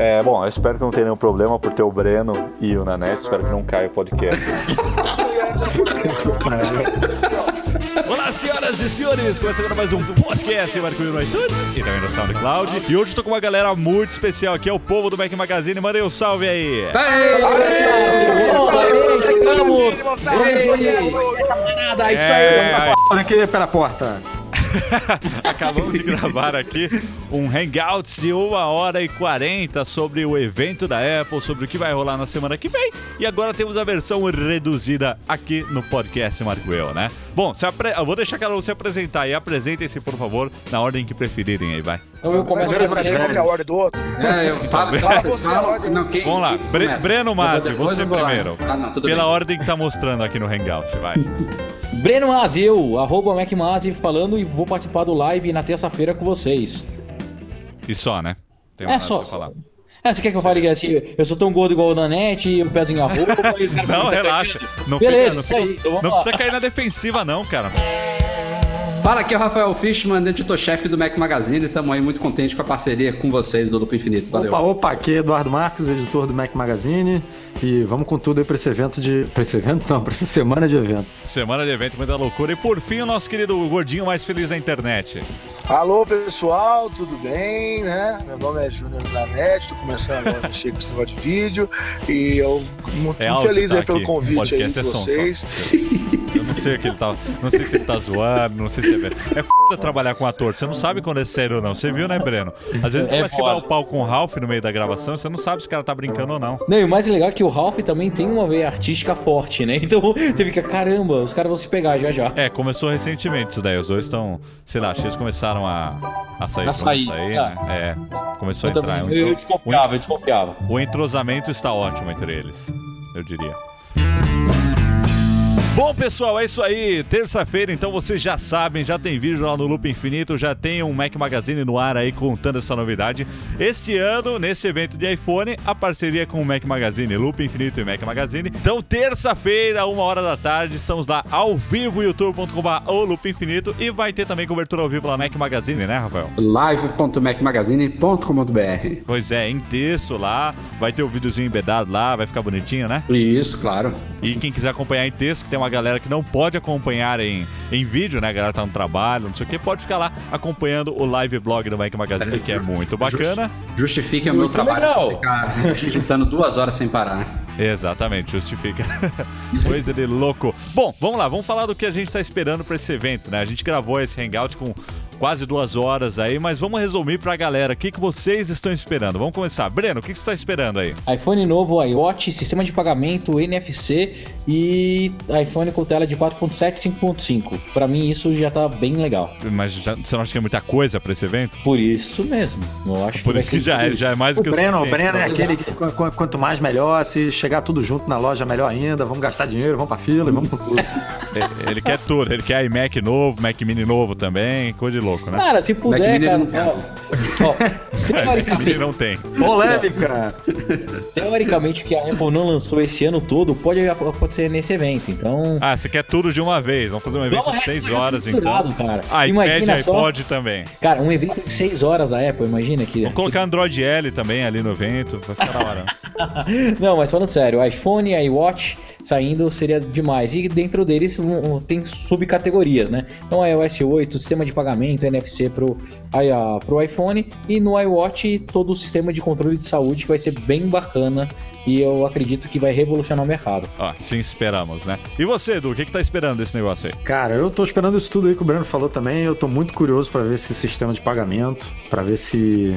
É, bom, eu espero que não tenha nenhum problema por ter o Breno e o Nanete. Espero que não caia o podcast. Olá, senhoras e senhores! Começa agora mais um podcast Marco no iTunes e também no SoundCloud. E hoje eu tô com uma galera muito especial aqui, é o povo do Mac Magazine. Mandei um salve aí! É, Olha aqui pela porta. Acabamos de gravar aqui um Hangouts de 1 hora e 40 sobre o evento da Apple, sobre o que vai rolar na semana que vem. E agora temos a versão reduzida aqui no podcast Marco Eu, né? Bom, se apre... eu vou deixar cada um se apresentar e apresentem-se, por favor, na ordem que preferirem aí, vai. Então eu começo a Qual é a ordem do outro? É, eu Então, falo, fala, vocês falam, não, quem, Vamos lá, quem Bre- começa? Breno Masi, Eu você eu primeiro. Ah, não, tudo Pela bem. ordem que tá mostrando aqui no Hangout, vai. Breno Mazzi, eu, arroba MacMazzi, falando e vou participar do live na terça-feira com vocês. E só, né? Tem É só. falar. Ah, você quer que eu fale assim, eu sou tão gordo igual o Nanete, eu peso em caras Não, relaxa. Não, Beleza, fica, não, fica- precisa cair na defensiva, não, cara. Fala, aqui é o Rafael Fishman, editor-chefe do Mac Magazine. Estamos aí muito contentes com a parceria com vocês do Loop Infinito. Valeu. Opa, opa, aqui é Eduardo Marques, editor do Mac Magazine. E vamos com tudo aí pra esse evento de. Pra esse evento não, pra essa semana de evento. Semana de evento, muita loucura. E por fim, o nosso querido gordinho mais feliz da internet. Alô, pessoal, tudo bem, né? Meu nome é Júnior Nanete, tô começando agora a mexer com esse negócio de vídeo e eu muito, É muito feliz tá aí pelo aqui. convite aí de é som só. vocês. Eu não sei o que ele tá. Não sei se ele tá zoando, não sei se é. É foda trabalhar com ator. Você não sabe quando é sério ou não. Você viu, né, Breno? Às vezes É a quebrar foda. o pau com o Ralph no meio da gravação, você não sabe se o cara tá brincando ou não. Não, e o mais legal é que o Ralph também tem uma veia artística forte, né? Então você fica, caramba, os caras vão se pegar já já. É, começou recentemente isso daí. Os dois estão, sei lá, eles começaram a, a sair A sair, é. né? É, começou a Eu, entrar. também, eu entro- desconfiava, eu desconfiava. O entrosamento está ótimo entre eles, eu diria. Bom, pessoal, é isso aí. Terça-feira, então vocês já sabem, já tem vídeo lá no Loop Infinito, já tem um Mac Magazine no ar aí contando essa novidade. Este ano, nesse evento de iPhone, a parceria com o Mac Magazine, Loop Infinito e Mac Magazine. Então, terça-feira, uma hora da tarde, estamos lá ao vivo, youtube.com.br ou Loop Infinito. E vai ter também cobertura ao vivo lá Mac Magazine, né, Rafael? live.macmagazine.com.br Pois é, em texto lá, vai ter o videozinho embedado lá, vai ficar bonitinho, né? Isso, claro. E quem quiser acompanhar em texto, que tem uma galera que não pode acompanhar em, em vídeo, né? A galera tá no trabalho, não sei o que, pode ficar lá acompanhando o live blog do Mac Magazine, que é muito bacana. Justifique o meu trabalho legal. ficar digitando duas horas sem parar. Exatamente, justifica. Coisa de louco. Bom, vamos lá, vamos falar do que a gente tá esperando pra esse evento, né? A gente gravou esse hangout com quase duas horas aí, mas vamos resumir pra galera o que, que vocês estão esperando. Vamos começar. Breno, o que, que você tá esperando aí? iPhone novo, iWatch, sistema de pagamento, NFC e iPhone com tela de 4.7 e 5.5. Pra mim isso já tá bem legal. Mas já- você não acha que é muita coisa pra esse evento? Por isso mesmo. Eu acho Por vai isso que já é, já é mais do que o Breno, o suficiente. Breno é pra- aquele que qu- qu- quanto mais melhor, se chegar tudo junto na loja, melhor ainda. Vamos gastar dinheiro, vamos pra fila e vamos com tudo. Ele quer tudo, ele quer iMac novo, Mac Mini novo também, coisa de louco, né? Cara, se puder, cara. não tem. ó, ó, teoricamente, não tem. Polêmica! teoricamente, o que a Apple não lançou esse ano todo pode acontecer nesse evento. Então. Ah, você quer tudo de uma vez. Vamos fazer um evento Vamos de 6 tudo horas, então. Cara. iPad Imagina e só, iPod também. Cara, um evento de 6 horas da Apple, imagina que. Vamos colocar Android L também ali no evento, vai ficar da hora. Não, mas falando sério, iPhone e iWatch saindo seria demais. E dentro deles um, tem subcategorias, né? Então, iOS 8, sistema de pagamento, NFC pro, aí, ah, pro iPhone. E no iWatch, todo o sistema de controle de saúde que vai ser bem bacana. E eu acredito que vai revolucionar o mercado. Ó, sim esperamos, né? E você, Edu, o que, que tá esperando desse negócio aí? Cara, eu tô esperando isso tudo aí que o Breno falou também. Eu tô muito curioso pra ver esse sistema de pagamento, pra ver se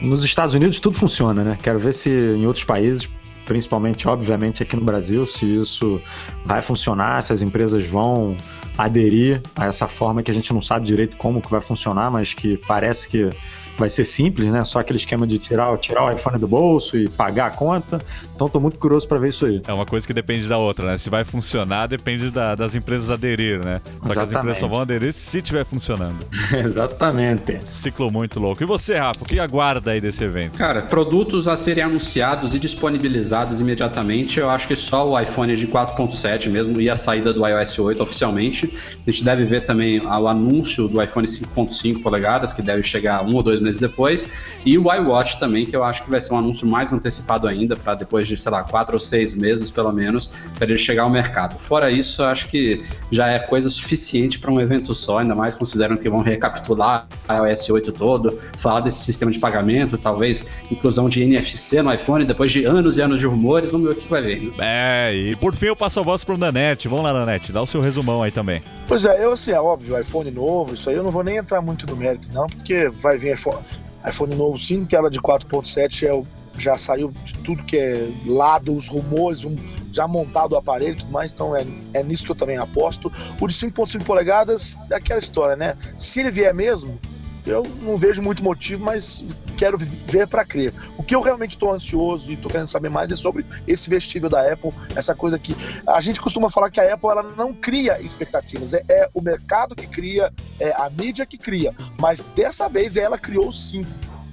nos Estados Unidos tudo funciona, né? Quero ver se em outros países, principalmente, obviamente, aqui no Brasil, se isso vai funcionar, se as empresas vão aderir a essa forma que a gente não sabe direito como que vai funcionar, mas que parece que vai ser simples, né? Só aquele esquema de tirar, tirar o iPhone do bolso e pagar a conta. Então tô muito curioso para ver isso aí. É uma coisa que depende da outra, né? Se vai funcionar, depende da- das empresas aderir, né? Só que as Exatamente. empresas só vão aderir se estiver funcionando. Exatamente. Ciclo muito louco. E você, Rafa, o que aguarda aí desse evento? Cara, produtos a serem anunciados e disponibilizados imediatamente, eu acho que só o iPhone de 4.7 mesmo e a saída do iOS 8 oficialmente. A gente deve ver também o anúncio do iPhone 5.5 polegadas, que deve chegar um ou dois meses meses depois. E o iWatch também, que eu acho que vai ser um anúncio mais antecipado ainda, para depois de, sei lá, quatro ou seis meses pelo menos, para ele chegar ao mercado. Fora isso, eu acho que já é coisa suficiente para um evento só, ainda mais considerando que vão recapitular a iOS 8 todo, falar desse sistema de pagamento, talvez inclusão de NFC no iPhone, depois de anos e anos de rumores, vamos ver o que vai vir. É, e por fim eu passo a voz pro Nanete. Vamos lá, Nanete, dá o seu resumão aí também. Pois é, eu assim, é óbvio, iPhone novo, isso aí eu não vou nem entrar muito no mérito, não, porque vai vir iPhone, iPhone novo sim, tela de 4.7 é o, já saiu de tudo que é lado, os rumores, um, já montado o aparelho e tudo mais, então é, é nisso que eu também aposto. O de 5.5 polegadas é aquela história, né? Se ele vier mesmo, eu não vejo muito motivo, mas quero ver para crer. O que eu realmente estou ansioso e estou querendo saber mais é sobre esse vestível da Apple, essa coisa que a gente costuma falar que a Apple ela não cria expectativas, é, é o mercado que cria, é a mídia que cria, mas dessa vez ela criou sim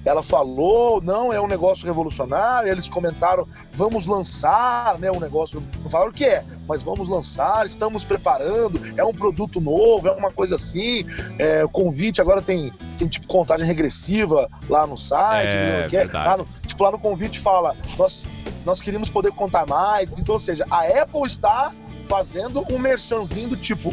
ela falou, não, é um negócio revolucionário, eles comentaram, vamos lançar, né, um negócio, não falaram o que é, mas vamos lançar, estamos preparando, é um produto novo, é uma coisa assim, é, o convite agora tem, tem tipo contagem regressiva lá no site, É, que é, lá no- tipo lá no convite fala, nós, nós queríamos poder contar mais, então, ou seja, a Apple está fazendo um merchanzinho do tipo,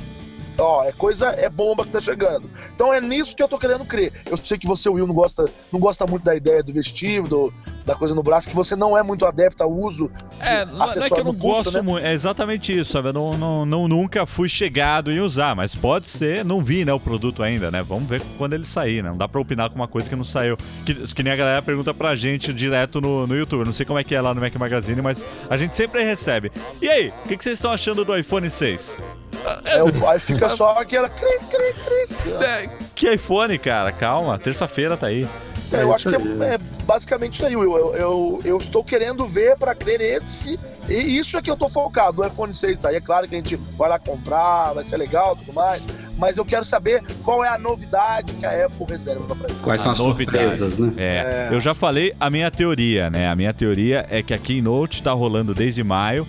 ó, é coisa, é bomba que tá chegando. Então é nisso que eu tô querendo crer. Eu sei que você, Will, não gosta, não gosta muito da ideia do vestível, do- da coisa no braço, que você não é muito adepto ao uso de É, não, não é que acessório eu não gosto né? muito, é exatamente isso, sabe? Eu não, não, não- nunca fui chegado em usar, mas pode ser, não vi, né, o produto ainda, né? Vamos ver quando ele sair, né? Não dá pra opinar com uma coisa que não saiu. Que, que nem a galera pergunta pra gente direto no, no YouTube. Eu Não sei como é que é lá no Mac Magazine, mas a gente sempre recebe. E aí, o que, que vocês estão achando do iPhone 6? É, aí fica só aquela. cri, cri, cri. É, que iPhone, cara? Calma, terça-feira tá aí. É, eu É acho que é, é basicamente isso aí, Will. Eu, eu, eu estou querendo ver para crer esse. E isso é que eu tô focado. O iPhone 6 tá aí. É claro que a gente vai lá comprar, vai ser legal tudo mais. Mas eu quero saber qual é a novidade que a Apple reserva pra gente. Quais são as novidade. surpresas, né? É, É. eu já falei a minha teoria, né? A minha teoria é que a Keynote tá rolando desde maio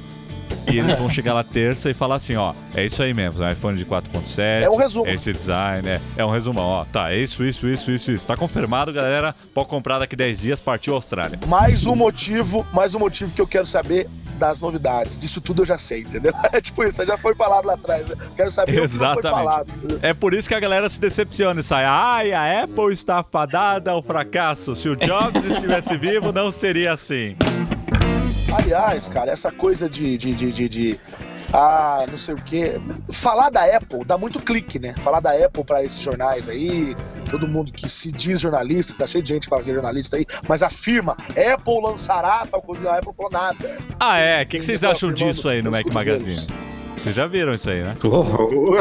e eles vão chegar lá terça e falar assim, ó, é isso aí mesmo, é um iPhone de 4.7, É um resumo. é esse design, é, é um resumão, ó, tá, é isso, isso, isso, isso, isso. Tá confirmado, galera, pode comprar daqui 10 dias, partiu Austrália. Mais um motivo, mais um motivo que eu quero saber das novidades. Disso tudo eu já sei, entendeu? É tipo isso, já foi falado lá atrás. né? Quero saber o que foi Exatamente. falado. entendeu? É por isso que a galera se decepciona e sai, ai, a Apple está fadada ao fracasso. Se o Jobs estivesse vivo, não seria assim. Aliás, cara, essa coisa de, de, de, de, de- ah, não sei o quê. Falar da Apple dá muito clique, né? Falar da Apple pra esses jornais aí, todo mundo que se diz jornalista, tá cheio de gente que fala que é jornalista aí, mas afirma, Apple lançará tal coisa, a Apple falou nada. Ah, é? O que, que vocês acham disso aí no Mac. Magazine? Vocês já viram isso aí, né?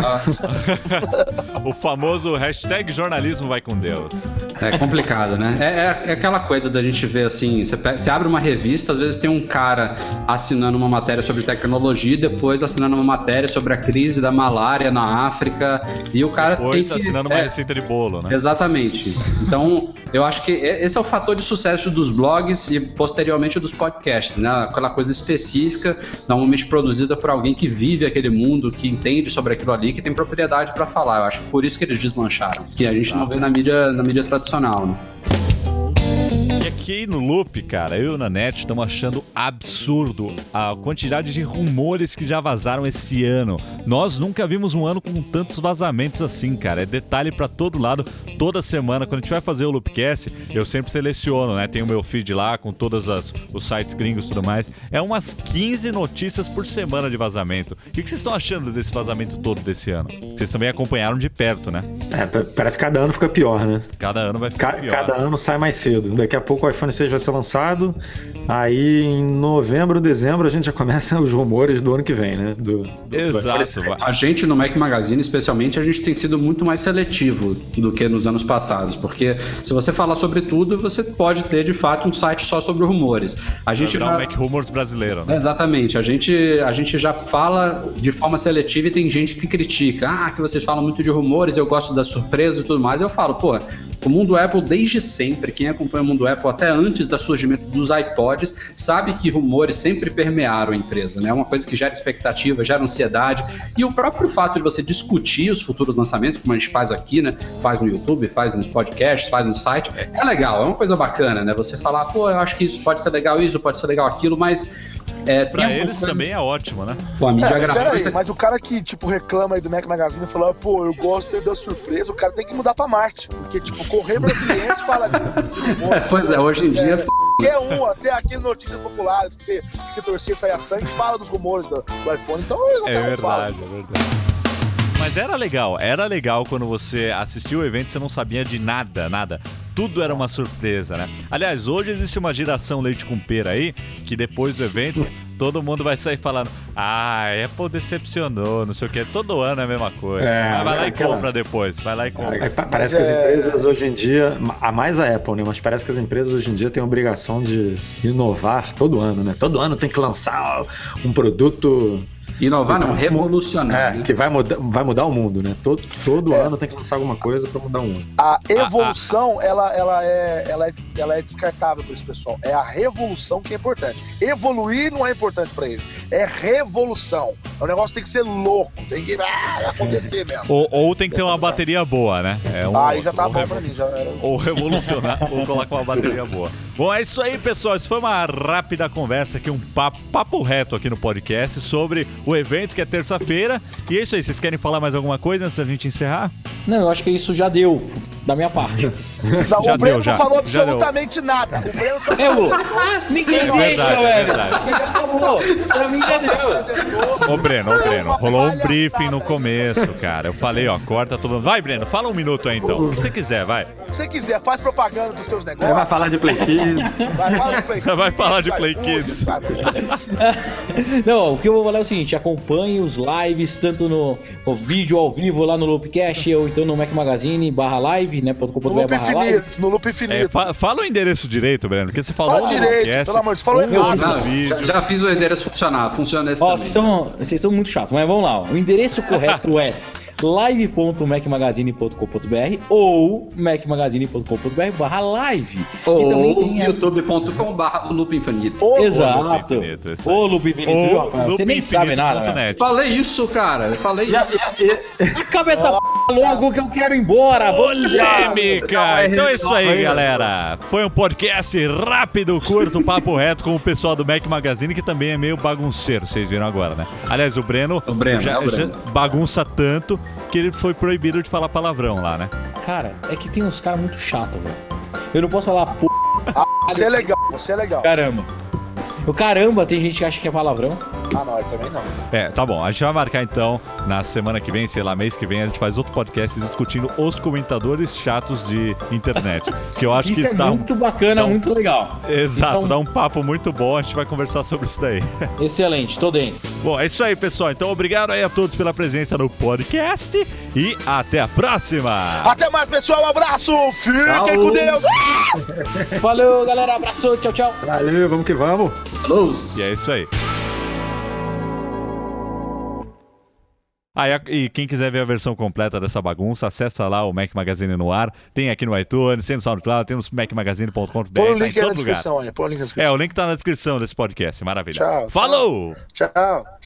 Ah, O famoso hashtag jornalismo vai com Deus. É complicado, né? É, é- é aquela coisa da gente ver assim: você, você abre uma revista, às vezes tem um cara assinando uma matéria sobre tecnologia e depois assinando uma matéria sobre a crise da malária na África. E o cara Depois tem que. assinando uma é, receita de bolo, né? Exatamente. Então, eu acho que esse é o fator de sucesso dos blogs e posteriormente dos podcasts, né? Aquela coisa específica, normalmente produzida por alguém que vive aquele mundo, que entende sobre aquilo ali, que tem propriedade para falar. Eu acho que por isso que eles deslancharam, que a gente não vê na mídia, na mídia tradicional, né? Aqui no Loop, cara, eu e o Nanete estamos achando absurdo a quantidade de rumores que já vazaram esse ano. Nós nunca vimos um ano com tantos vazamentos assim, cara. É detalhe pra todo lado, toda semana. Quando a gente vai fazer o Loopcast, eu sempre seleciono, né? Tem o meu feed lá com todos os sites gringos e tudo mais. É umas 15 notícias por semana de vazamento. O que que vocês estão achando desse vazamento todo desse ano? Vocês também acompanharam de perto, né? É, pa- parece que cada ano fica pior, né? Cada ano vai ficar Ca- pior. cada ano sai mais cedo. Daqui a pouco iPhone 6 vai ser lançado. Aí em novembro, dezembro, a gente já começa os rumores do ano que vem, né? Do, do- do Exato. vai- A gente no Mac Magazine, especialmente, a gente tem sido muito mais seletivo do que nos anos passados, porque se você falar sobre tudo, você pode ter de fato um site só sobre rumores. A gente já... um Mac Rumors brasileiro, né? Exatamente, a gente, a gente já fala de forma seletiva e tem gente que critica. Ah, que vocês falam muito de rumores, eu gosto da surpresa e tudo mais. Eu falo, pô, O mundo Apple, desde sempre, quem acompanha o mundo Apple até antes do surgimento dos iPods, sabe que rumores sempre permearam a empresa, né? É uma coisa que gera expectativa, gera ansiedade. E o próprio fato de você discutir os futuros lançamentos, como a gente faz aqui, né? Faz no YouTube, faz nos podcasts, faz no site, é legal, é uma coisa bacana, né? Você falar, pô, eu acho que isso pode ser legal, isso pode ser legal aquilo, mas é, pra eles coisas... também é ótimo, né? Pô, a mídia é, mas, peraí, mas o cara que, tipo, reclama aí do Mac Magazine e fala, pô, eu gosto da surpresa, o cara tem que mudar pra Marte. Porque, tipo, correr brasileiro fala. é, pois é, hoje em dia. É, qualquer um, até aqui notícias populares que você, que você torcia sair a sangue, fala dos rumores do, do iPhone. Então, é verdade, fala. é verdade. Mas era legal, era legal quando você assistiu o evento e você não sabia de nada, nada tudo era uma surpresa, né? Aliás, hoje existe uma geração leite com pera aí, que depois do evento, todo mundo vai sair falando: Ah, Apple decepcionou, não sei o que. Todo ano é a mesma coisa. É, vai lá é e compra depois. Vai lá e compra. É, parece que as empresas hoje em dia, a mais a Apple, né? Mas parece que as empresas hoje em dia têm a obrigação de inovar todo ano, né? Todo ano tem que lançar um produto Inovar não, revolucionar. É, né? que vai mudar, vai mudar o mundo, né? Todo, todo é. ano tem que lançar alguma coisa para mudar o mundo. A evolução, ah, ah. Ela, ela, é, ela, é, ela é descartável para esse pessoal. É a revolução que é importante. Evoluir não é importante para eles. É revolução. O negócio tem que ser louco, tem que ah, acontecer mesmo. Ou, ou tem que ter uma bateria boa, né? É um, aí já tá bom pra mim. Já era... Ou revolucionar, ou colocar uma bateria boa. Bom, é isso aí, pessoal. Isso foi uma rápida conversa aqui, um papo, papo reto aqui no podcast sobre o evento que é terça-feira. E é isso aí. Vocês querem falar mais alguma coisa antes da gente encerrar? Não, eu acho que isso já deu da minha parte. Não, já o Breno deu, não falou absolutamente nada. O Breno só falou. Ninguém é verdade, deixa, é verdade. Pra mim já deu. Ô, Breno, ô, Breno, rolou um briefing no começo, cara. Eu falei, ó, corta todo mundo. Vai, Breno, fala um minuto aí então. O que você quiser, vai. O que você quiser, faz propaganda dos seus negócios. Vai falar de Play Kids. Vai, fala de Play Kids. Vai falar de Play Kids. Não, o que eu vou falar é o seguinte: acompanhe os lives, tanto no, no vídeo ao vivo lá no Loopcast ou então no Mac Magazine barra live, né? No Loop Infinito, no Loop Infinito. É, fa fala o endereço direito, Breno, porque você falou fala direito, pelo amor de Deus, falou errado. Já, já, fiz o endereço funcionar, funciona esse Ó, também. São, vocês são muito chatos, mas vamos lá. O endereço correto é live.macmagazine.com.br ou macmagazine.com.br barra live. Ou youtube.com barra loop infinito. Exato. Ô, loop infinito. Você nem sabe nada. Né? Falei isso, cara. Falei isso. Acaba essa p logo que eu quero ir embora. Polêmica. Então é isso aí, galera. Foi um podcast rápido, curto, papo reto com o pessoal do Mac Magazine, que também é meio bagunceiro, vocês viram agora, né? Aliás, o Breno, o Breno, já, é o Breno. já bagunça tanto que ele foi proibido de falar palavrão lá, né? Cara, é que tem uns caras muito chatos, velho. Eu não posso falar p. Ah, você é legal, você é legal. Caramba. O caramba, tem gente que acha que é palavrão. Ah, não, eu também não. É, tá bom. A gente vai marcar então, na semana que vem, sei lá, mês que vem, a gente faz outro podcast discutindo os comentadores chatos de internet. Que eu acho isso que está. É muito bacana, muito legal. Exato, então... dá um papo muito bom. A gente vai conversar sobre isso daí. Excelente, tô dentro. Bom, é isso aí, pessoal. Então, obrigado aí a todos pela presença no podcast e até a próxima. Até mais, pessoal. Um abraço. Fiquem tchau. com Deus. Valeu, galera. Abraço. Tchau, tchau. Valeu, vamos que vamos. Falou. E é isso aí. Ah, e quem quiser ver a versão completa dessa bagunça, acessa lá o Mac Magazine no ar. Tem aqui no iTunes, tem no SoundCloud, tem no macmagazine.com.br. Põe o tá link tá na descrição, aí, põe o link na descrição. É, o link tá na descrição desse podcast. Maravilha. Tchau. Falou! tchau.